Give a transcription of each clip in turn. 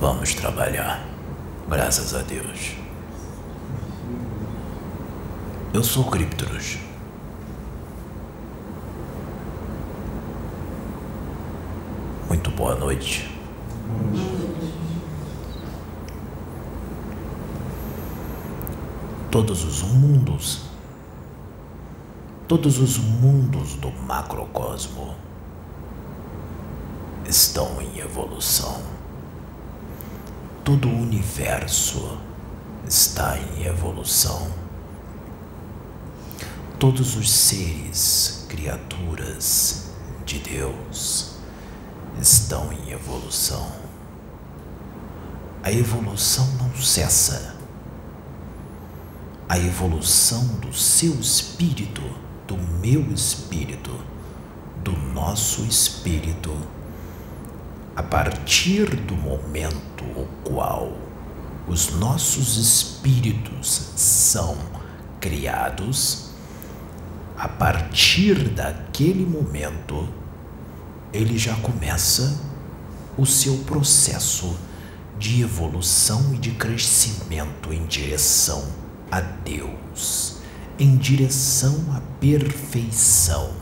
Vamos trabalhar. Graças a Deus. Eu sou Cryptorus. Muito boa noite. Todos os mundos, todos os mundos do macrocosmo estão em evolução. Todo o universo está em evolução. Todos os seres, criaturas de Deus estão em evolução. A evolução não cessa. A evolução do seu espírito, do meu espírito, do nosso espírito, a partir do momento o qual os nossos espíritos são criados, a partir daquele momento, ele já começa o seu processo de evolução e de crescimento em direção a Deus, em direção à perfeição.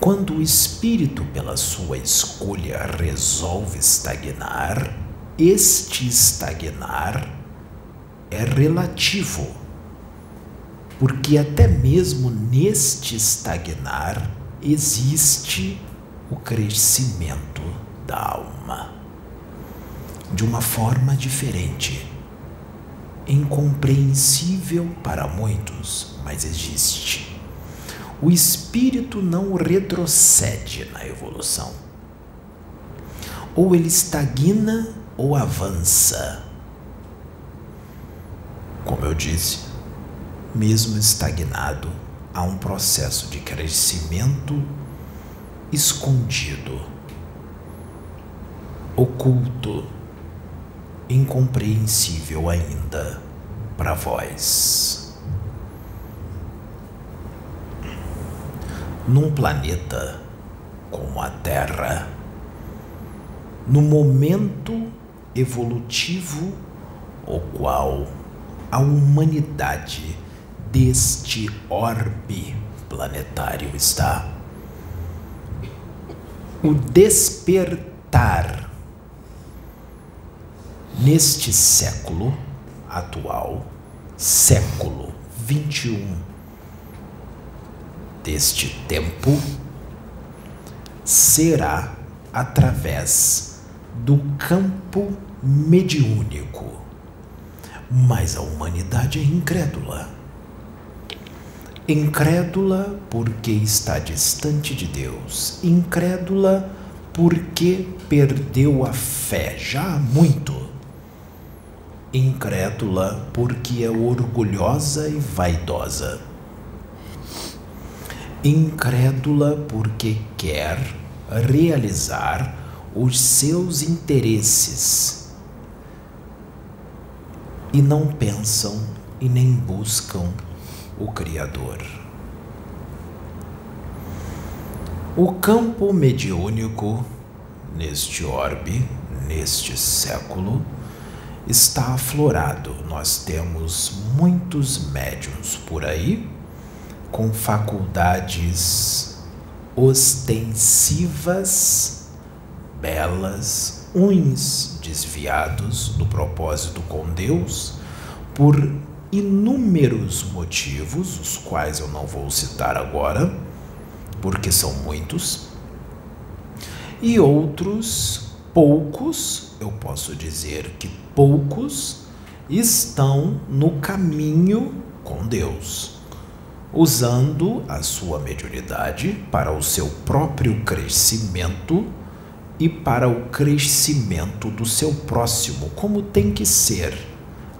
Quando o espírito, pela sua escolha, resolve estagnar, este estagnar é relativo, porque até mesmo neste estagnar existe o crescimento da alma de uma forma diferente, incompreensível para muitos, mas existe. O espírito não retrocede na evolução. Ou ele estagna ou avança. Como eu disse, mesmo estagnado, há um processo de crescimento escondido, oculto, incompreensível ainda para vós. Num planeta como a Terra, no momento evolutivo o qual a humanidade deste orbe planetário está. O despertar neste século atual, século 21 deste tempo, será através do campo mediúnico. Mas a humanidade é incrédula Incrédula porque está distante de Deus, incrédula porque perdeu a fé já há muito. Incrédula porque é orgulhosa e vaidosa. Incrédula porque quer realizar os seus interesses e não pensam e nem buscam o Criador. O campo mediúnico neste orbe, neste século, está aflorado. Nós temos muitos médiums por aí com faculdades ostensivas, belas, uns desviados do propósito com Deus por inúmeros motivos, os quais eu não vou citar agora, porque são muitos, e outros poucos, eu posso dizer que poucos, estão no caminho com Deus, usando a sua mediunidade para o seu próprio crescimento e para o crescimento do seu próximo, como tem que ser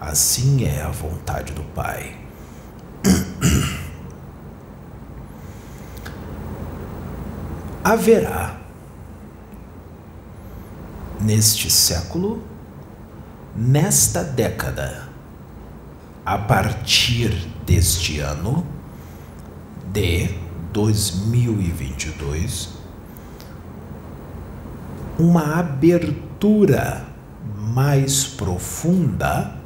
Assim é a vontade do Pai. Haverá neste século, nesta década, a partir deste ano de 2022, uma abertura mais profunda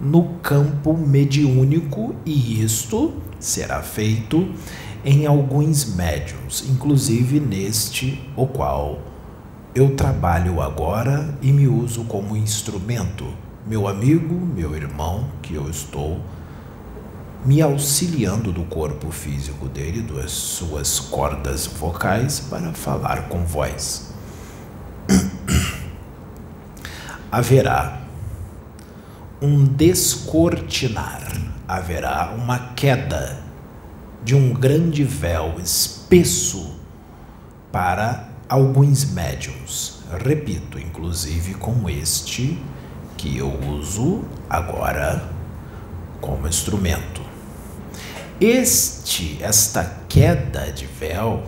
no campo mediúnico e isto será feito em alguns médiums, inclusive neste o qual eu trabalho agora e me uso como instrumento, meu amigo, meu irmão, que eu estou me auxiliando do corpo físico dele, das suas cordas vocais, para falar com voz. Haverá um descortinar, haverá uma queda de um grande véu espesso para alguns médiums. Repito, inclusive com este que eu uso agora como instrumento. Este, esta queda de véu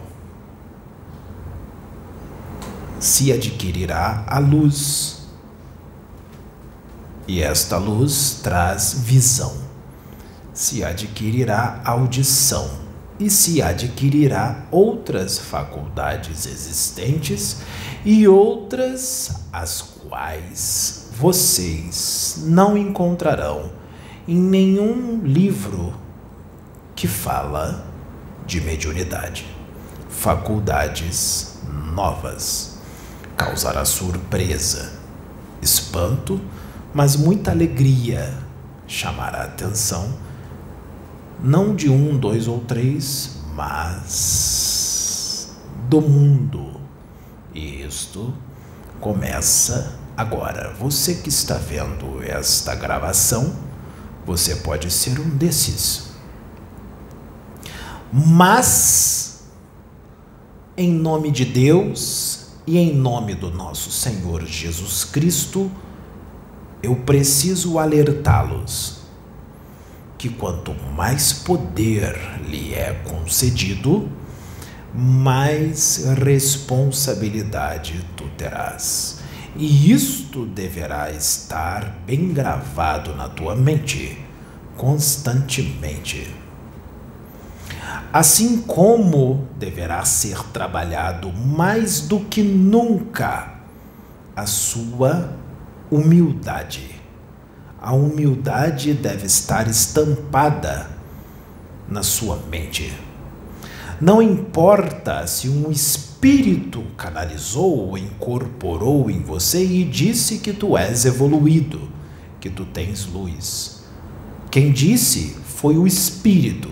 se adquirirá a luz. E esta luz traz visão se adquirirá audição e se adquirirá outras faculdades existentes e outras as quais vocês não encontrarão em nenhum livro que fala de mediunidade. Faculdades novas. Causará surpresa, espanto, mas muita alegria chamará atenção não de um, dois ou três, mas do mundo. E isto começa agora. Você que está vendo esta gravação, você pode ser um desses. Mas, em nome de Deus e em nome do nosso Senhor Jesus Cristo, eu preciso alertá-los que quanto mais poder lhe é concedido, mais responsabilidade tu terás. E isto deverá estar bem gravado na tua mente, constantemente. Assim como deverá ser trabalhado mais do que nunca a sua humildade a humildade deve estar estampada na sua mente. Não importa se um espírito canalizou ou incorporou em você e disse que tu és evoluído, que tu tens luz. Quem disse foi o espírito.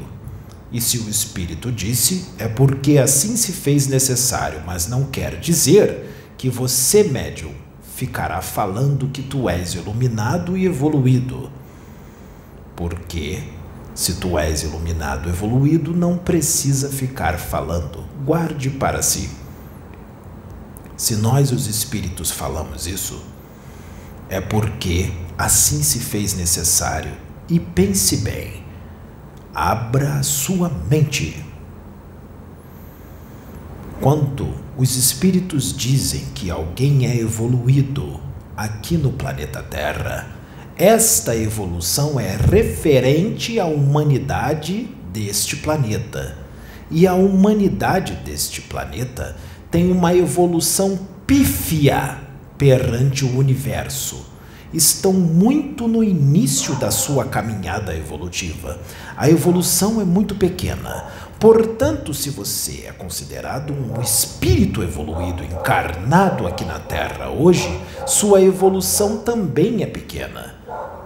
E se o espírito disse, é porque assim se fez necessário, mas não quer dizer que você, médium, ficará falando que tu és iluminado e evoluído. Porque, se tu és iluminado e evoluído, não precisa ficar falando, guarde para si. Se nós, os espíritos, falamos isso, é porque assim se fez necessário. E pense bem, abra sua mente. Quanto os espíritos dizem que alguém é evoluído aqui no planeta Terra. Esta evolução é referente à humanidade deste planeta. E a humanidade deste planeta tem uma evolução pífia perante o universo. Estão muito no início da sua caminhada evolutiva. A evolução é muito pequena. Portanto, se você é considerado um espírito evoluído encarnado aqui na Terra hoje, sua evolução também é pequena.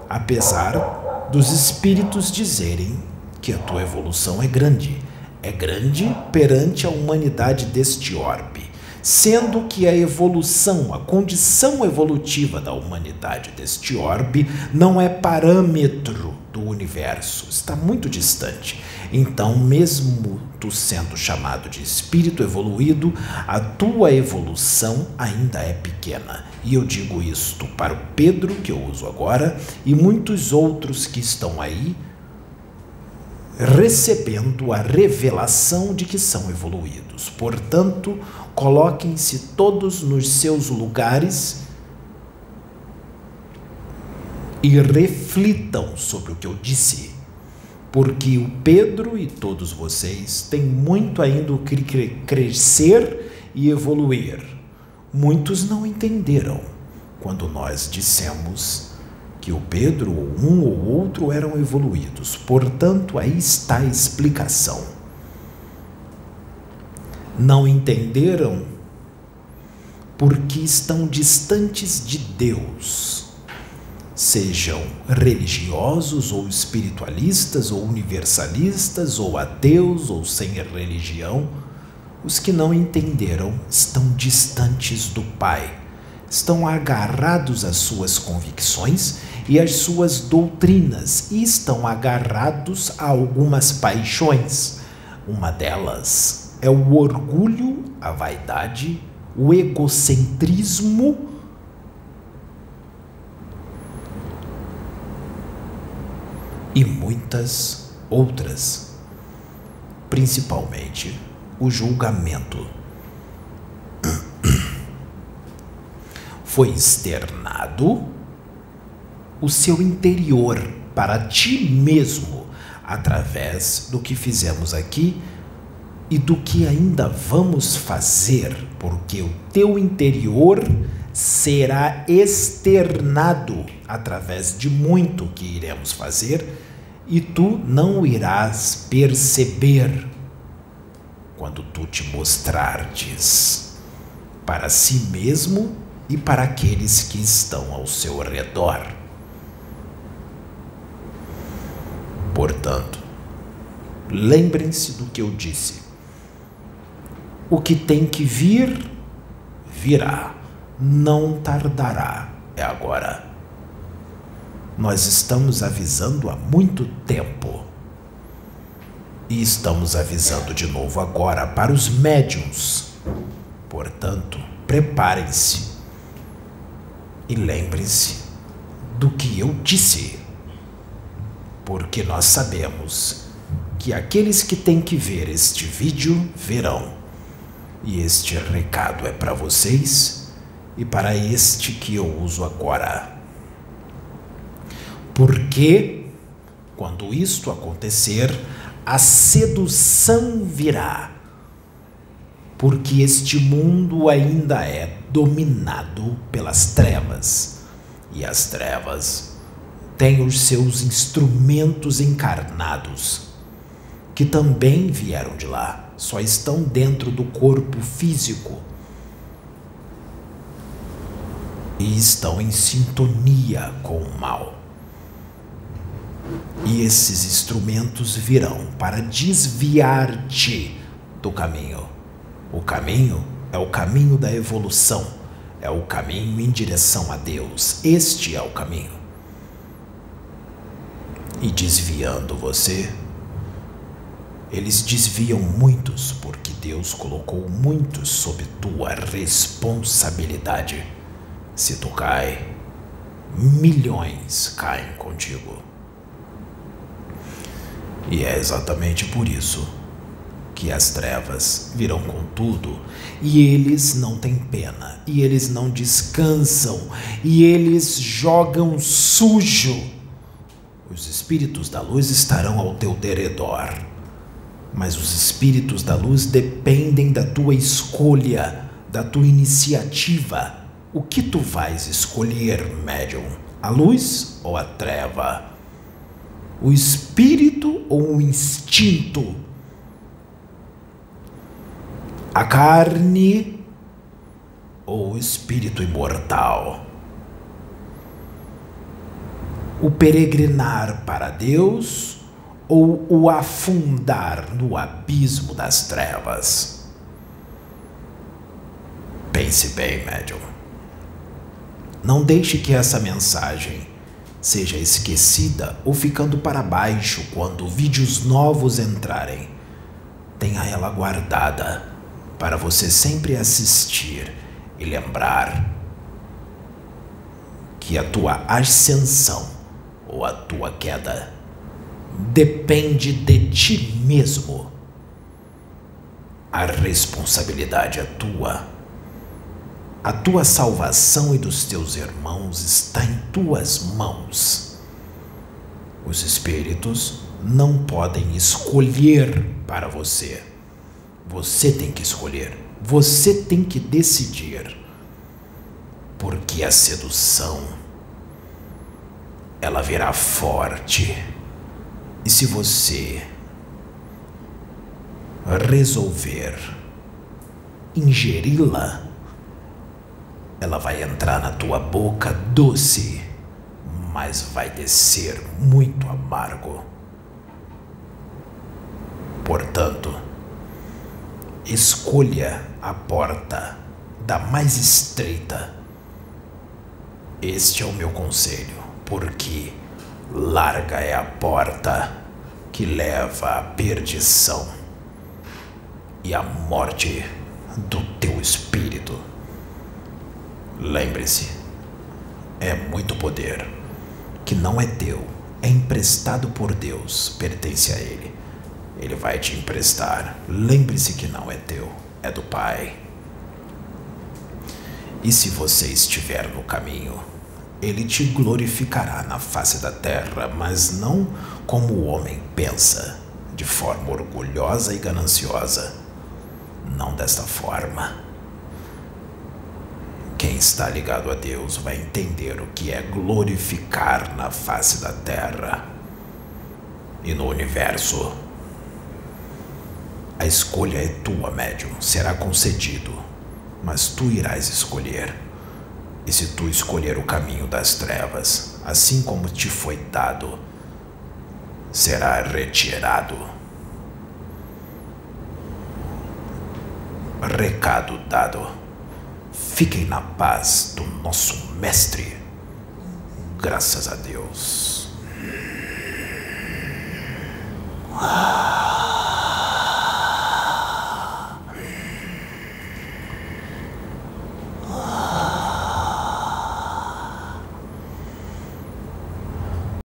Apesar dos espíritos dizerem que a tua evolução é grande. É grande perante a humanidade deste orbe, sendo que a evolução, a condição evolutiva da humanidade deste orbe não é parâmetro do universo, está muito distante. Então, mesmo tu sendo chamado de espírito evoluído, a tua evolução ainda é pequena. E eu digo isto para o Pedro, que eu uso agora, e muitos outros que estão aí recebendo a revelação de que são evoluídos. Portanto, coloquem-se todos nos seus lugares e reflitam sobre o que eu disse porque o Pedro e todos vocês têm muito ainda o que crescer e evoluir. Muitos não entenderam quando nós dissemos que o Pedro, ou um ou outro, eram evoluídos. Portanto, aí está a explicação. Não entenderam porque estão distantes de Deus sejam religiosos ou espiritualistas ou universalistas ou ateus ou sem religião, os que não entenderam estão distantes do Pai, estão agarrados às suas convicções e às suas doutrinas e estão agarrados a algumas paixões. Uma delas é o orgulho, a vaidade, o egocentrismo e muitas outras, principalmente o julgamento. Foi externado o seu interior para ti mesmo através do que fizemos aqui e do que ainda vamos fazer, porque o teu interior será externado através de muito que iremos fazer e tu não irás perceber quando tu te mostrardes para si mesmo e para aqueles que estão ao seu redor. Portanto, lembrem-se do que eu disse. O que tem que vir, virá, não tardará, é agora. Nós estamos avisando há muito tempo. E estamos avisando de novo agora para os médiums. Portanto, preparem-se e lembrem-se do que eu disse. Porque nós sabemos que aqueles que têm que ver este vídeo verão. E este recado é para vocês e para este que eu uso agora. Porque, quando isto acontecer, a sedução virá. Porque este mundo ainda é dominado pelas trevas. E as trevas têm os seus instrumentos encarnados, que também vieram de lá, só estão dentro do corpo físico. E estão em sintonia com o mal. E esses instrumentos virão para desviar-te do caminho. O caminho é o caminho da evolução, é o caminho em direção a Deus. Este é o caminho. E desviando você, eles desviam muitos, porque Deus colocou muitos sob tua responsabilidade. Se tu cai, milhões caem contigo. E é exatamente por isso que as trevas virão com tudo, e eles não têm pena, e eles não descansam, e eles jogam sujo. Os espíritos da luz estarão ao teu derredor, mas os espíritos da luz dependem da tua escolha, da tua iniciativa. O que tu vais escolher, médium? A luz ou a treva? o espírito ou o instinto, a carne ou o espírito imortal, o peregrinar para Deus ou o afundar no abismo das trevas. Pense bem, médium. Não deixe que essa mensagem seja esquecida ou ficando para baixo quando vídeos novos entrarem. Tenha ela guardada para você sempre assistir e lembrar que a tua ascensão ou a tua queda depende de ti mesmo. A responsabilidade é tua a tua salvação e dos teus irmãos está em tuas mãos. Os espíritos não podem escolher para você. Você tem que escolher. Você tem que decidir. Porque a sedução ela virá forte. E se você resolver ingeri-la, ela vai entrar na tua boca doce, mas vai descer muito amargo. Portanto, escolha a porta da mais estreita. Este é o meu conselho, porque larga é a porta que leva à perdição e à morte do teu espírito. Lembre-se, é muito poder que não é teu, é emprestado por Deus, pertence a Ele. Ele vai te emprestar. Lembre-se que não é teu, é do Pai. E se você estiver no caminho, ele te glorificará na face da terra, mas não como o homem pensa, de forma orgulhosa e gananciosa. Não desta forma. Quem está ligado a Deus vai entender o que é glorificar na face da terra e no universo. A escolha é tua, médium, será concedido, mas tu irás escolher. E se tu escolher o caminho das trevas, assim como te foi dado, será retirado. Recado dado. Fiquem na paz do nosso Mestre. Graças a Deus.